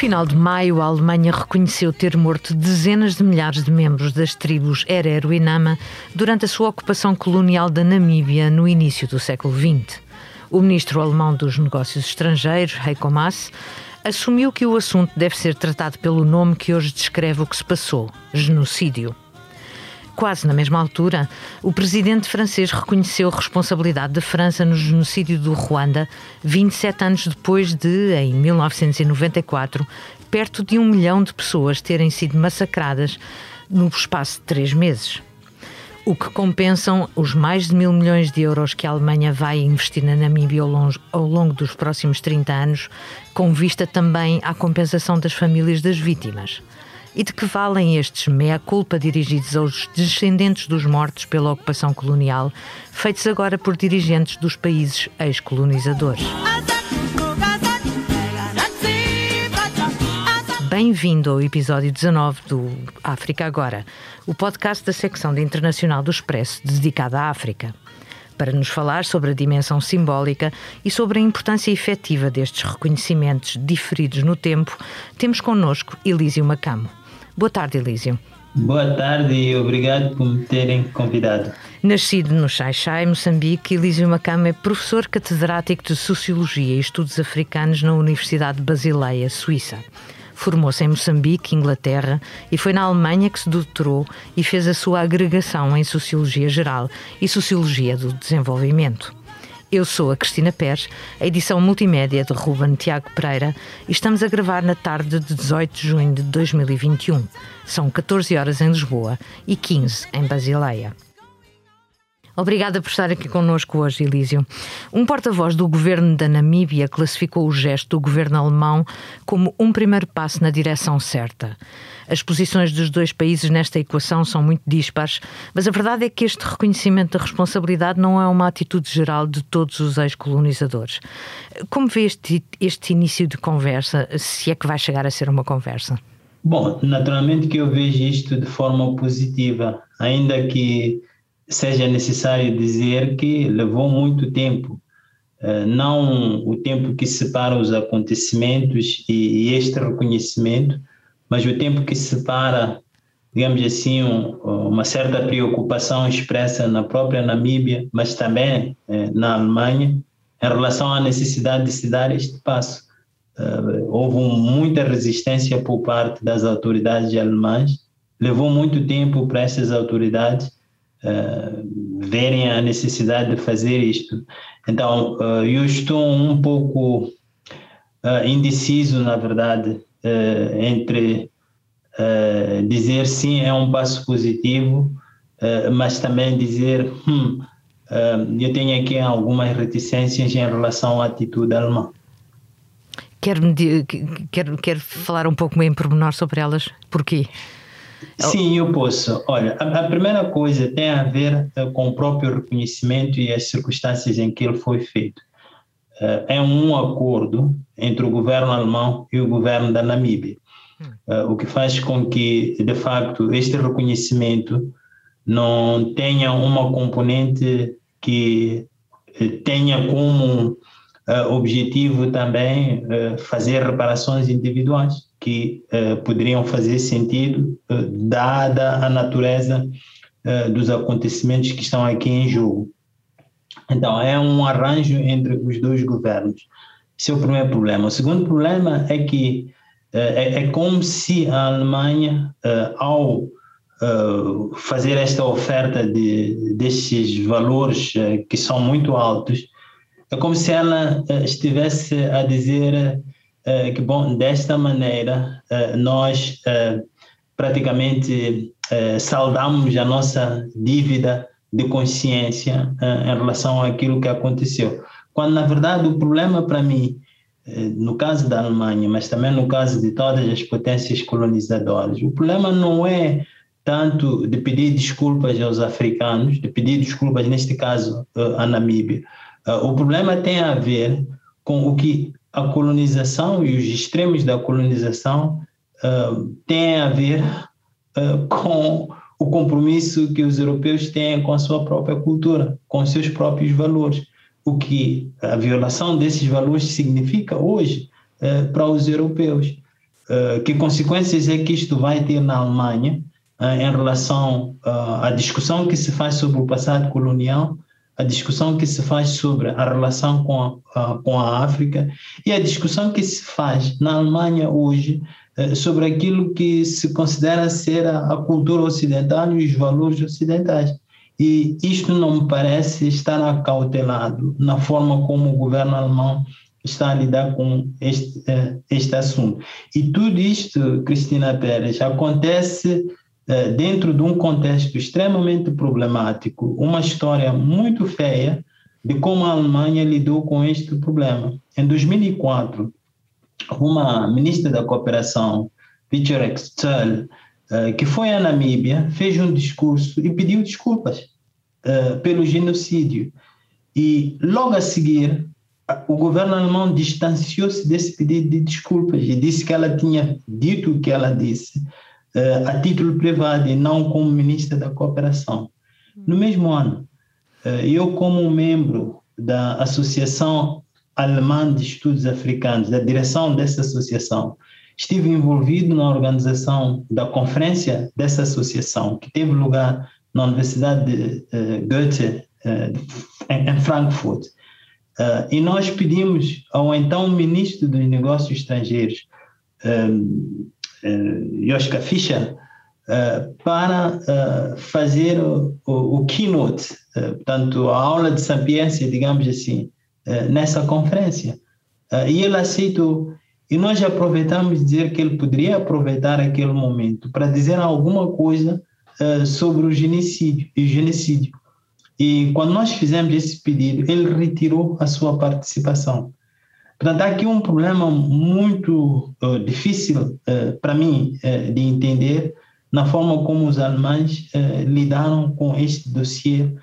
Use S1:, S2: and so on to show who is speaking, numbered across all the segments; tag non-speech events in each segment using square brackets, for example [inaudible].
S1: final de maio, a Alemanha reconheceu ter morto dezenas de milhares de membros das tribos Herero e Nama durante a sua ocupação colonial da Namíbia no início do século XX. O ministro alemão dos Negócios Estrangeiros, Heiko Maas, assumiu que o assunto deve ser tratado pelo nome que hoje descreve o que se passou: genocídio. Quase na mesma altura, o presidente francês reconheceu a responsabilidade da França no genocídio do Ruanda, 27 anos depois de, em 1994, perto de um milhão de pessoas terem sido massacradas no espaço de três meses. O que compensam os mais de mil milhões de euros que a Alemanha vai investir na Namíbia ao longo, dos próximos 30 anos, com vista também à compensação das famílias das vítimas. E de que valem estes meia-culpa dirigidos aos descendentes dos mortos pela ocupação colonial, feitos agora por dirigentes dos países ex-colonizadores? Bem-vindo ao episódio 19 do África Agora, o podcast da secção de Internacional do Expresso dedicada à África. Para nos falar sobre a dimensão simbólica e sobre a importância efetiva destes reconhecimentos diferidos no tempo, temos connosco Elísio Macamo. Boa tarde, Elísio.
S2: Boa tarde e obrigado por me terem convidado.
S1: Nascido no Xai-Xai, Moçambique, Elísio Macama é professor catedrático de Sociologia e Estudos Africanos na Universidade de Basileia, Suíça. Formou-se em Moçambique, Inglaterra, e foi na Alemanha que se doutorou e fez a sua agregação em Sociologia Geral e Sociologia do Desenvolvimento. Eu sou a Cristina Pérez, a edição multimédia de Ruben Tiago Pereira e estamos a gravar na tarde de 18 de junho de 2021. São 14 horas em Lisboa e 15 em Basileia. Obrigada por estar aqui connosco hoje, Elísio. Um porta-voz do governo da Namíbia classificou o gesto do governo alemão como um primeiro passo na direção certa. As posições dos dois países nesta equação são muito dispares, mas a verdade é que este reconhecimento da responsabilidade não é uma atitude geral de todos os ex-colonizadores. Como vê este, este início de conversa, se é que vai chegar a ser uma conversa?
S2: Bom, naturalmente que eu vejo isto de forma positiva, ainda que seja necessário dizer que levou muito tempo, eh, não o tempo que separa os acontecimentos e este reconhecimento, mas o tempo que separa, digamos assim, uma certa preocupação expressa na própria Namíbia, mas também eh, na Alemanha, em relação à necessidade de se dar este passo. Eh, houve muita resistência por parte das autoridades alemãs, levou muito tempo para essas autoridades uh, verem a necessidade de fazer isto. Então, uh, eu estou um pouco uh, indeciso, na verdade, entre dizer sim, é um passo positivo, mas também dizer, hum, eu tenho aqui algumas reticências em relação à atitude alemã.
S1: Quer, quer, quer falar um pouco em pormenor sobre elas? Porquê?
S2: Sim, eu posso. Olha, a, a, primeira coisa tem a ver uh, com o próprio reconhecimento e as circunstâncias em que ele foi feito. Uh, é um acordo entre o governo alemão e o governo da Namíbia, uh, o que faz com que, de facto, este reconhecimento não tenha uma componente que tenha como objetivo também fazer reparações individuais que uh, poderiam fazer sentido, uh, dada a natureza uh, dos acontecimentos que estão aqui em jogo. Então, é um arranjo entre os dois governos. Esse é o primeiro problema. O segundo problema é que é, é, como se a Alemanha, ao fazer esta oferta de, destes valores que são muito altos, é como se ela estivesse a dizer que, bom, desta maneira, uh, nós uh, praticamente saldamos a nossa dívida de consciência em relação àquilo que aconteceu. Quando, na verdade, o problema para mim, no caso da Alemanha, mas também no caso de todas as potências colonizadoras, o problema não é tanto de pedir desculpas aos africanos, de pedir desculpas, neste caso, à Namíbia. O problema tem a ver com o que a colonização e os extremos da colonização uh, têm a ver uh, com o compromisso que os europeus têm com a sua própria cultura, com seus próprios valores. O que a violação desses valores significa hoje uh, para os europeus. que consequências é que isto vai ter na Alemanha em relação à discussão que se faz sobre o passado colonial, a discussão que se faz sobre a relação com a, com a África e a discussão que se faz na Alemanha hoje sobre aquilo que se considera ser a, cultura ocidental e os valores ocidentais. E isto não me parece estar acautelado na forma como o governo alemão está a lidar com este, eh, este assunto. E tudo isto, Cristina Pérez, acontece eh, dentro de um contexto extremamente problemático, uma história muito feia de como a Alemanha lidou com este problema. Em 2004, uma ministra da Cooperação, Victor Extel, eh, que foi à Namíbia, fez um discurso e pediu desculpas pelo genocídio. E logo a seguir, o governo alemão distanciou-se desse pedido de desculpas e disse que ela tinha dito o que ela disse uh, a título privado e não como ministra da cooperação. No mesmo ano, uh, eu como membro da Associação Alemã de Estudos Africanos, da direção dessa associação, estive envolvido na organização da conferência dessa associação, que teve lugar na Universidade de uh, Goethe, em Frankfurt. Uh, e nós pedimos ao então ministro dos Negócios Estrangeiros, um, uh, Joschka Fischer, uh, para uh, fazer o, o, o keynote, portanto, a aula de sapiência, digamos assim, nessa conferência. e ele aceitou. E nós aproveitamos dizer que ele poderia aproveitar aquele momento para dizer alguma coisa sobre o genocídio. E genocídio. E quando nós fizemos esse pedido, ele retirou a sua participação. Portanto, há aqui um problema muito uh, difícil uh, para mim uh, de entender na forma como os alemães lidaram com este dossiê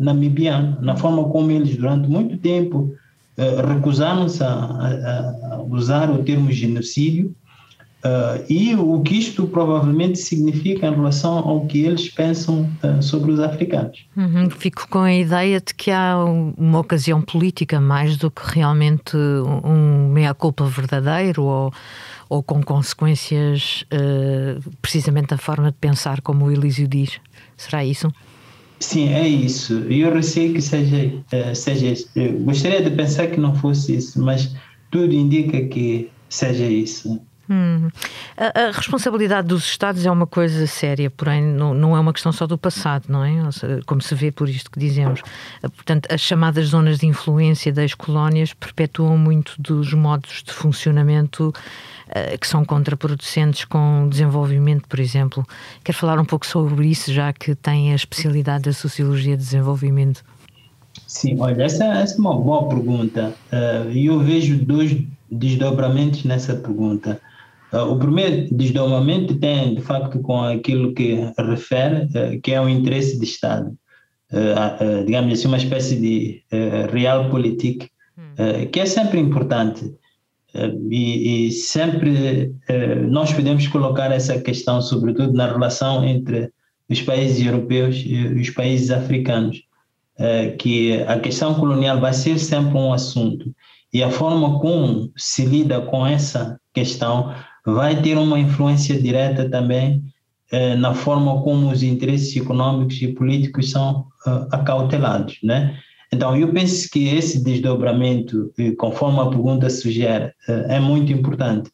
S2: namibiano, na forma como eles, durante muito tempo, recusaram-se a, a, a usar o termo genocídio Uh, e o que isto provavelmente significa em relação ao que eles pensam uh, sobre os africanos.
S1: Uhum, fico com a ideia de que há uma ocasião política mais do que realmente um meia-culpa verdadeiro ou, ou com consequências uh, precisamente da forma de pensar, como o Elísio diz. Será isso?
S2: Sim, é isso. Eu receio que seja, seja isso. Eu gostaria de pensar que não fosse isso, mas tudo indica que seja isso.
S1: Hum. A, a, responsabilidade dos Estados é uma coisa séria, porém não, não é uma questão só do passado, não é? Como se vê por isto que dizemos. Portanto, as chamadas zonas de influência das colónias perpetuam muito dos modos de funcionamento uh, que são contraproducentes com o desenvolvimento, por exemplo. Quer falar um pouco sobre isso, já que tem a especialidade da Sociologia de Desenvolvimento?
S2: Sim, olha, essa, essa é uma boa pergunta. Uh, e eu vejo dois desdobramentos nessa pergunta. Uh, o primeiro desdobramento tem, de facto, com aquilo que refere, uh, que é o interesse de Estado. Uh, digamos assim, uma espécie de realpolitik, hum. que é sempre importante. E, e, sempre nós podemos colocar essa questão, sobretudo na relação entre os países europeus e os países africanos, que a questão colonial vai ser sempre um assunto. E a forma como se lida com essa questão vai ter uma influência direta também eh, na forma como os interesses econômicos e políticos são uh, acautelados, né? Então, eu penso que esse desdobramento, conforme a pergunta sugere, uh, é muito importante.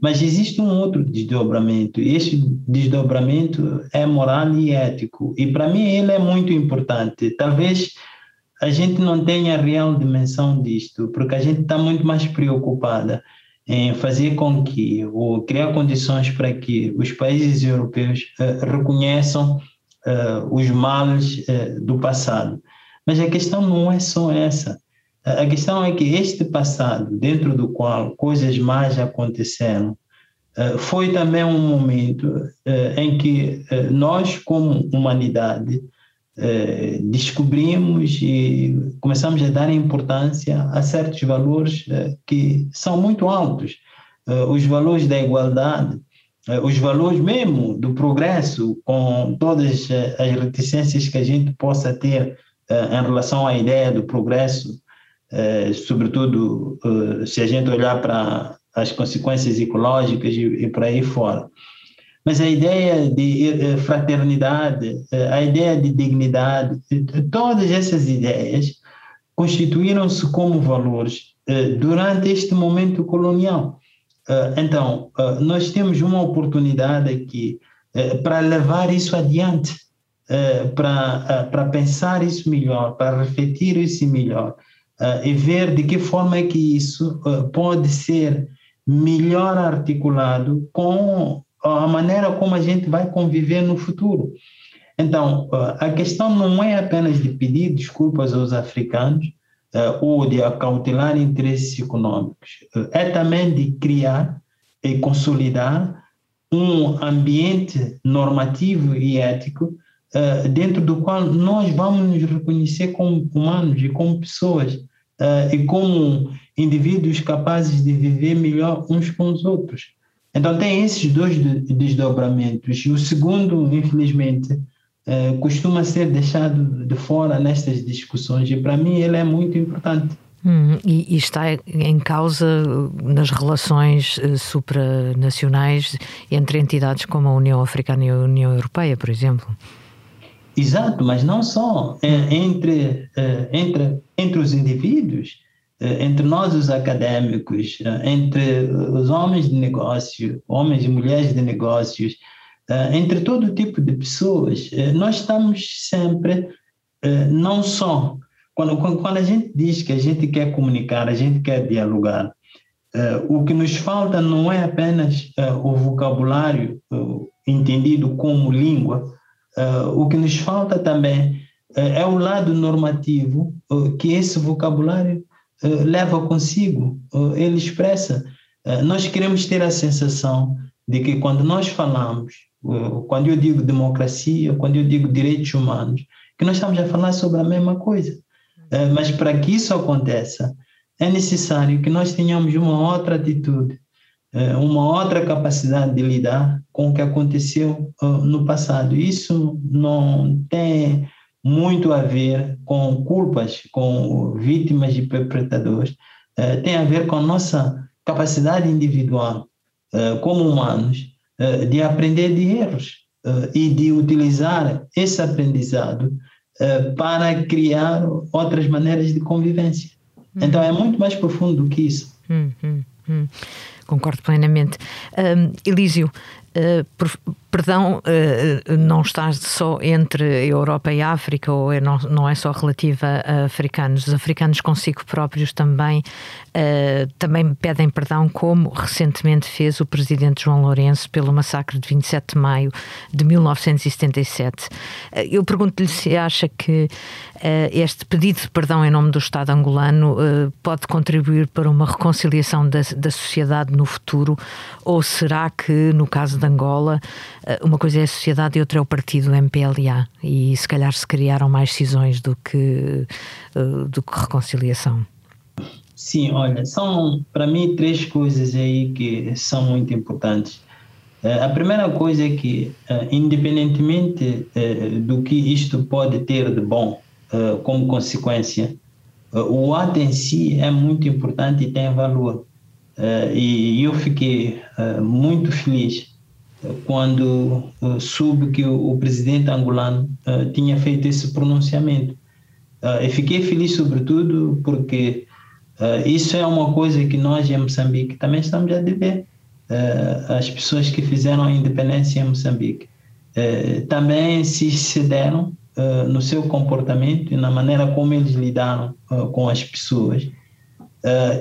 S2: Mas existe um outro desdobramento, e esse desdobramento é moral e ético, e para mim ele é muito importante. Talvez a gente não tenha a real dimensão disto, porque a gente está muito mais preocupada em fazer com que, ou criar condições para que os países europeus uh, reconheçam uh, os males uh, do passado. Mas a questão não é só essa. A questão é que este passado, dentro do qual coisas mais aconteceram, foi também um momento em que nós, como humanidade, eh, descobrimos e começamos a dar importância a certos valores eh, que são muito altos. Eh, os valores da igualdade, os valores mesmo do progresso, com todas as reticências que a gente possa ter em relação à ideia do progresso, sobretudo se a gente olhar para as consequências ecológicas e, e por aí fora. Mas a ideia de fraternidade, a ideia de dignidade, todas essas ideias constituíram-se como valores durante este momento colonial. Então, nós temos uma oportunidade aqui para levar isso adiante, para pensar isso melhor, para refletir isso melhor e ver de que forma é que isso pode ser melhor articulado com a maneira como a gente vai conviver no futuro. Então, a questão não é apenas de pedir desculpas aos africanos ou de acautelar interesses econômicos, é também de criar e consolidar um ambiente normativo e ético dentro do qual nós vamos nos reconhecer como humanos e como pessoas e como indivíduos capazes de viver melhor uns com os outros. Então, tem esses dois desdobramentos. E o segundo, infelizmente, é, costuma ser deixado de fora nestas discussões, e para mim ele é muito importante.
S1: Hum, e, e, está em causa nas relações uh, supranacionais entre entidades como a União Africana e a União Europeia, por exemplo.
S2: Exato, mas não só. É, entre, é, entre, entre os indivíduos, eh, entre nós, os acadêmicos, eh, entre os homens de negócio, homens e mulheres de negócios, eh, entre todo tipo de pessoas, nós estamos sempre, não só, quando, quando a gente diz que a gente quer comunicar, a gente quer dialogar, o que nos falta não é apenas o vocabulário entendido como língua, o que nos falta também é o lado normativo que esse vocabulário eh, leva consigo, eh, ele expressa. Eh, nós queremos ter a sensação de que quando nós falamos, quando eu digo democracia, quando eu digo direitos humanos, que nós estamos a falar sobre a mesma coisa. Mas para que isso aconteça, é necessário que nós tenhamos uma outra atitude, uma outra capacidade de lidar com o que aconteceu no passado. Isso não tem muito a ver com culpas, com vítimas e perpetradores, eh, tem a ver com a nossa capacidade individual, eh, como humanos, eh, de aprender de erros e de utilizar esse aprendizado para criar outras maneiras de convivência. Hum. Então é muito mais profundo do que isso. Hum, hum,
S1: hum. Concordo plenamente. Um, Elísio, uh, por, perdão uh, não está só entre Europa e África, ou é, não, não é só relativa a africanos. Os africanos consigo próprios também, uh, também pedem perdão, como recentemente fez o presidente João Lourenço pelo massacre de 27 de maio de 1977. Uh, eu pergunto-lhe se acha que este pedido de perdão em nome do Estado angolano pode contribuir para uma reconciliação da, da sociedade no futuro, ou será que, no caso de Angola, uma coisa é a sociedade e outra é o partido MPLA e se calhar se criaram mais cisões do que, eh, do que reconciliação.
S2: Sim, olha, são para mim três coisas aí que são muito importantes. Eh, a primeira coisa é que, independentemente do que isto pode ter de bom como consequência, o ato em si é muito importante e tem valor. E eu fiquei muito feliz quando uh, soube que o, presidente angolano uh, tinha feito esse pronunciamento. Uh, e fiquei feliz, sobretudo, porque uh, isso é uma coisa que nós em Moçambique também estamos a dever. as pessoas que fizeram a independência em Moçambique também se cederam no seu comportamento e na maneira como eles lidaram com as pessoas.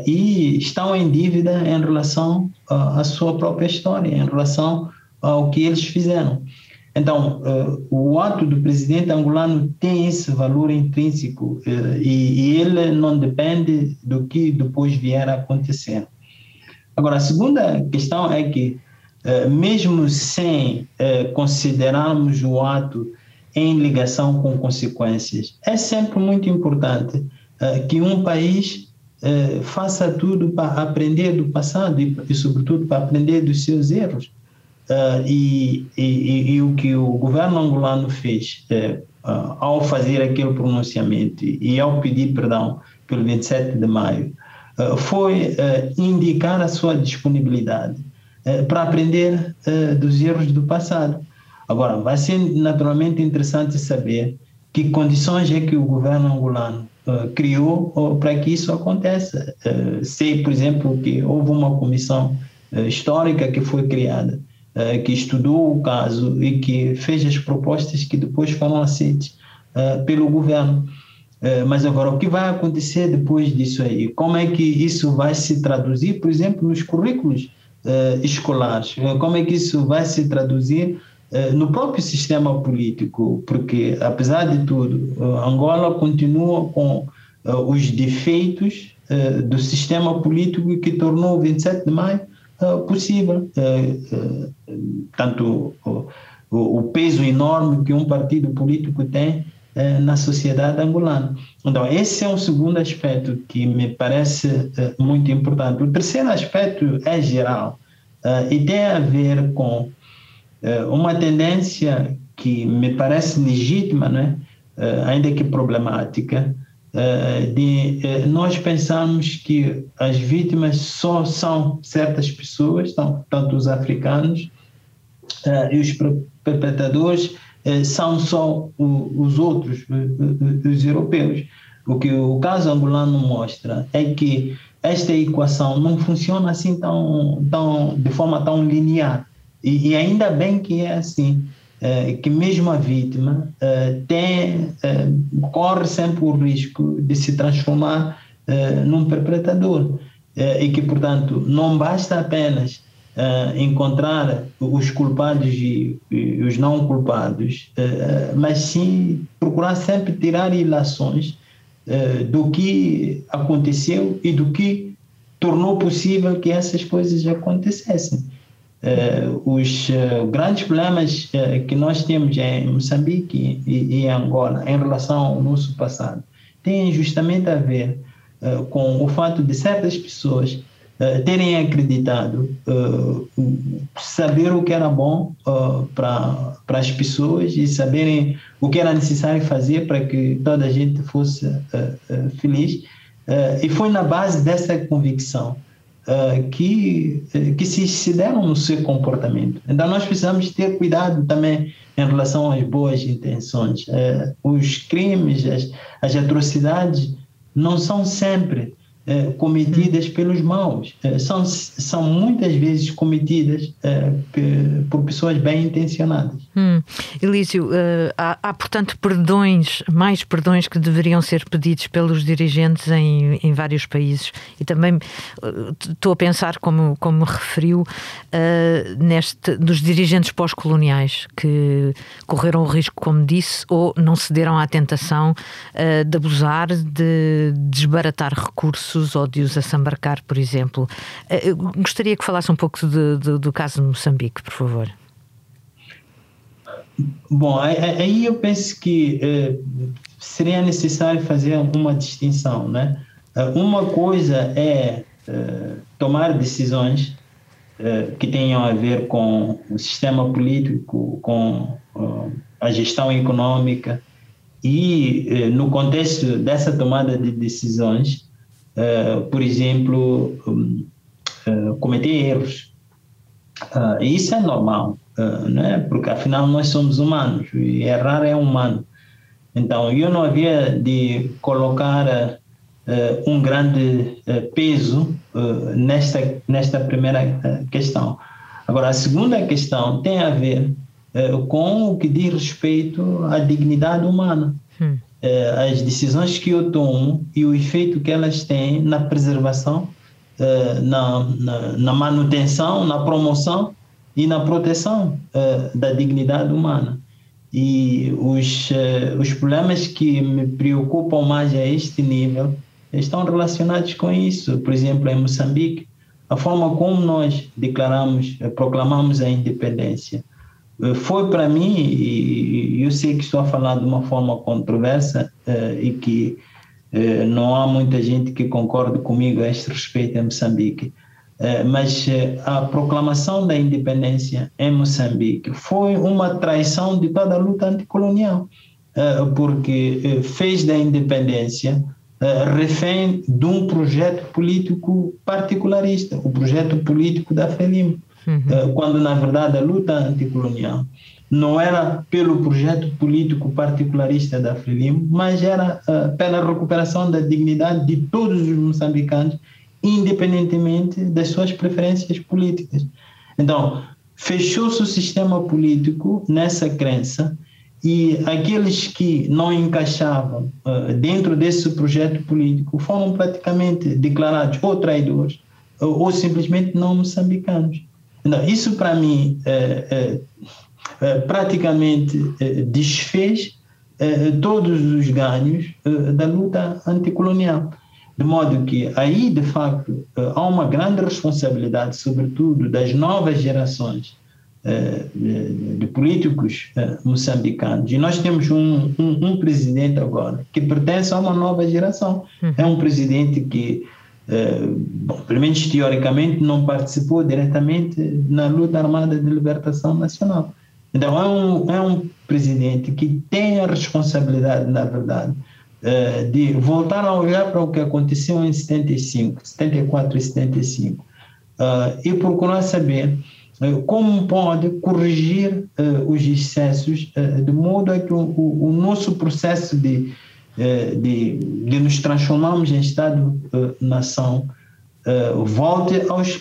S2: e estão em dívida em relação à sua própria história, em relação ao que eles fizeram. Então, uh, o ato do presidente angolano tem esse valor intrínseco uh, e, ele não depende do que depois vier a acontecer. Agora, a segunda questão é que, uh, mesmo sem considerarmos o ato em ligação com consequências, é sempre muito importante que um país faça tudo para aprender do passado e, sobretudo, para aprender dos seus erros. Uh, e, e, e, o que o governo angolano fez uh, ao fazer aquele pronunciamento e ao pedir perdão pelo 27 de maio foi indicar a sua disponibilidade para aprender dos erros do passado. Agora, vai ser naturalmente interessante saber que condições é que o governo angolano uh, criou uh, para que isso aconteça. Uh, sei, por exemplo, que houve uma comissão histórica que foi criada, que estudou o caso e que fez as propostas que depois foram aceitas pelo governo. mas agora, o que vai acontecer depois disso aí? Como é que isso vai se traduzir, por exemplo, nos currículos escolares? Como é que isso vai se traduzir eh, no próprio sistema político, porque, apesar de tudo, eh, Angola continua com eh, os defeitos do sistema político que tornou o 27 de maio possível. Tanto o peso enorme que um partido político tem na sociedade angolana. Então, esse é um segundo aspecto que me parece muito importante. O terceiro aspecto é geral e tem a ver com uma tendência que me parece legítima, né? ainda que problemática, de nós pensarmos que as vítimas só são certas pessoas, tanto os africanos, e os perpetradores são só os outros, os europeus. O que o caso angolano mostra é que esta equação não funciona assim tão, tão, de forma tão linear. E, e ainda bem que é assim, é, que mesmo a vítima é, tem, é, corre sempre o risco de se transformar num perpetrador. e que, portanto, não basta apenas encontrar os culpados e os não culpados, mas sim procurar sempre tirar ilações do que aconteceu e do que tornou possível que essas coisas acontecessem. Uh, os uh, grandes problemas uh, que nós temos em Moçambique e, e, Angola em relação ao nosso passado têm justamente a ver com o fato de certas pessoas terem acreditado saber o que era bom para as pessoas e saberem o que era necessário fazer para que toda a gente fosse feliz. e foi na base dessa convicção uh, que, que se, se deram no seu comportamento. Então, nós precisamos ter cuidado também em relação às boas intenções. Uh, os crimes, as, as atrocidades, não são sempre é, cometidas pelos maus. É, são, são muitas vezes cometidas é, por pessoas bem intencionadas.
S1: Hum. Elísio, há, há, portanto perdões, mais perdões que deveriam ser pedidos pelos dirigentes em, em vários países. E também estou a pensar, como, como referiu, neste, dos dirigentes pós-coloniais que correram o risco, como disse, ou não cederam à tentação de abusar, de desbaratar recursos recursos ou de os assambarcar, por exemplo. Eh, eu gostaria que falasse um pouco de, de, do caso de Moçambique, por favor.
S2: Bom, aí eu penso que eh, seria necessário fazer uma distinção, né? Eh, uma coisa é tomar decisões que tenham a ver com o sistema político, com a gestão econômica e no contexto dessa tomada de decisões uh, por exemplo, um, uh, cometer erros. Uh, isso é normal, né? porque afinal nós somos humanos e errar é humano. Então, eu não havia de colocar um grande peso nesta, nesta primeira questão. Agora, a segunda questão tem a ver com o que diz respeito à dignidade humana. Hum. Eh, as decisões que eu tomo e o efeito que elas têm na preservação, eh, na, na, na manutenção, na promoção e na proteção eh, da dignidade humana. E os, os problemas que me preocupam mais a este nível estão relacionados com isso. Por exemplo, em Moçambique, a forma como nós declaramos, proclamamos a independência foi para mim, e eu sei que estou a falar de uma forma controversa eh, e que eh, não há muita gente que concorde comigo a este respeito em Moçambique, eh, mas a proclamação da independência em Moçambique foi uma traição de toda a luta anticolonial, porque fez da independência refém de um projeto político particularista, o projeto político da FELIM, uhum. quando na verdade a luta anticolonial não era pelo projeto político particularista da FRELIM, mas era uh, pela recuperação da dignidade de todos os moçambicanos, independentemente das suas preferências políticas. Então, fechou-se o sistema político nessa crença e aqueles que não encaixavam uh, dentro desse projeto político foram praticamente declarados ou traidores ou, ou simplesmente não moçambicanos. Então, isso para mim é, é, é, praticamente é, desfez é, todos os ganhos da luta anticolonial. De modo que aí, de facto, há uma grande responsabilidade, sobretudo das novas gerações de, políticos moçambicanos. E nós temos um, um, um, presidente agora que pertence a uma nova geração. Uhum. É um presidente que, bom, pelo menos teoricamente, não participou diretamente na luta armada de libertação nacional. Então, é um, é um presidente que tem a responsabilidade, na verdade, eh, de voltar a olhar para o que aconteceu em 75, 74 e 75, eh, e procurar saber eh, como pode corrigir os excessos de modo a que o, o nosso processo de, de, de nos transformarmos em Estado-nação uh, volte aos,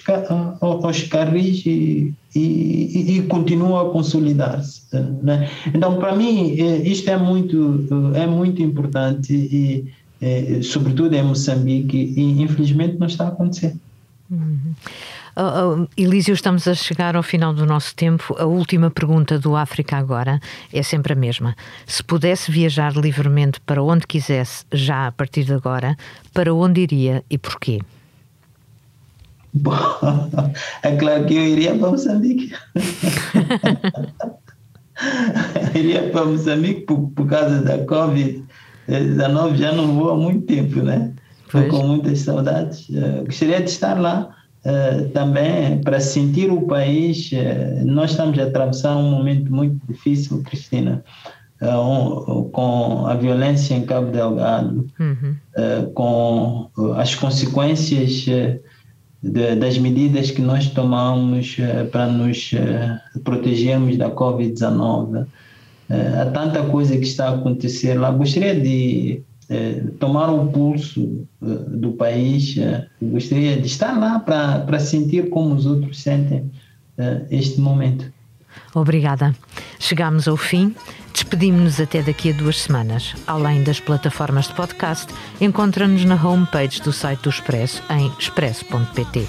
S2: aos carris e, e, e continua a consolidar-se. Né? Então, para mim, isto é muito, é muito importante e, sobretudo em Moçambique, e infelizmente não está a acontecer.
S1: Uhum. Uh, uh, Elísio, estamos a chegar ao final do nosso tempo. A última pergunta do África Agora é sempre a mesma. Se pudesse viajar livremente para onde quisesse, já a partir de agora, para onde iria e porquê?
S2: Bom, [laughs] é claro que eu iria para Moçambique. [laughs] iria para Moçambique por, por causa da Covid-19, já não vou há muito tempo, né? Estou com muitas saudades. Uh, gostaria de estar lá uh, também para sentir o país. Uh, nós estamos a atravessar um momento muito difícil, Cristina. Um, com a violência em Cabo Delgado, uhum. com as consequências de, das medidas que nós tomamos para nos protegermos da Covid-19. Uh, há tanta coisa que está a acontecer lá. Gostaria de tomar o pulso do país, gostaria de estar lá para sentir como os outros sentem este momento.
S1: Obrigada. Chegamos ao fim. Despedimos-nos até daqui a duas semanas. Além das plataformas de podcast, encontra-nos na homepage do site do Expresso em expresso.pt.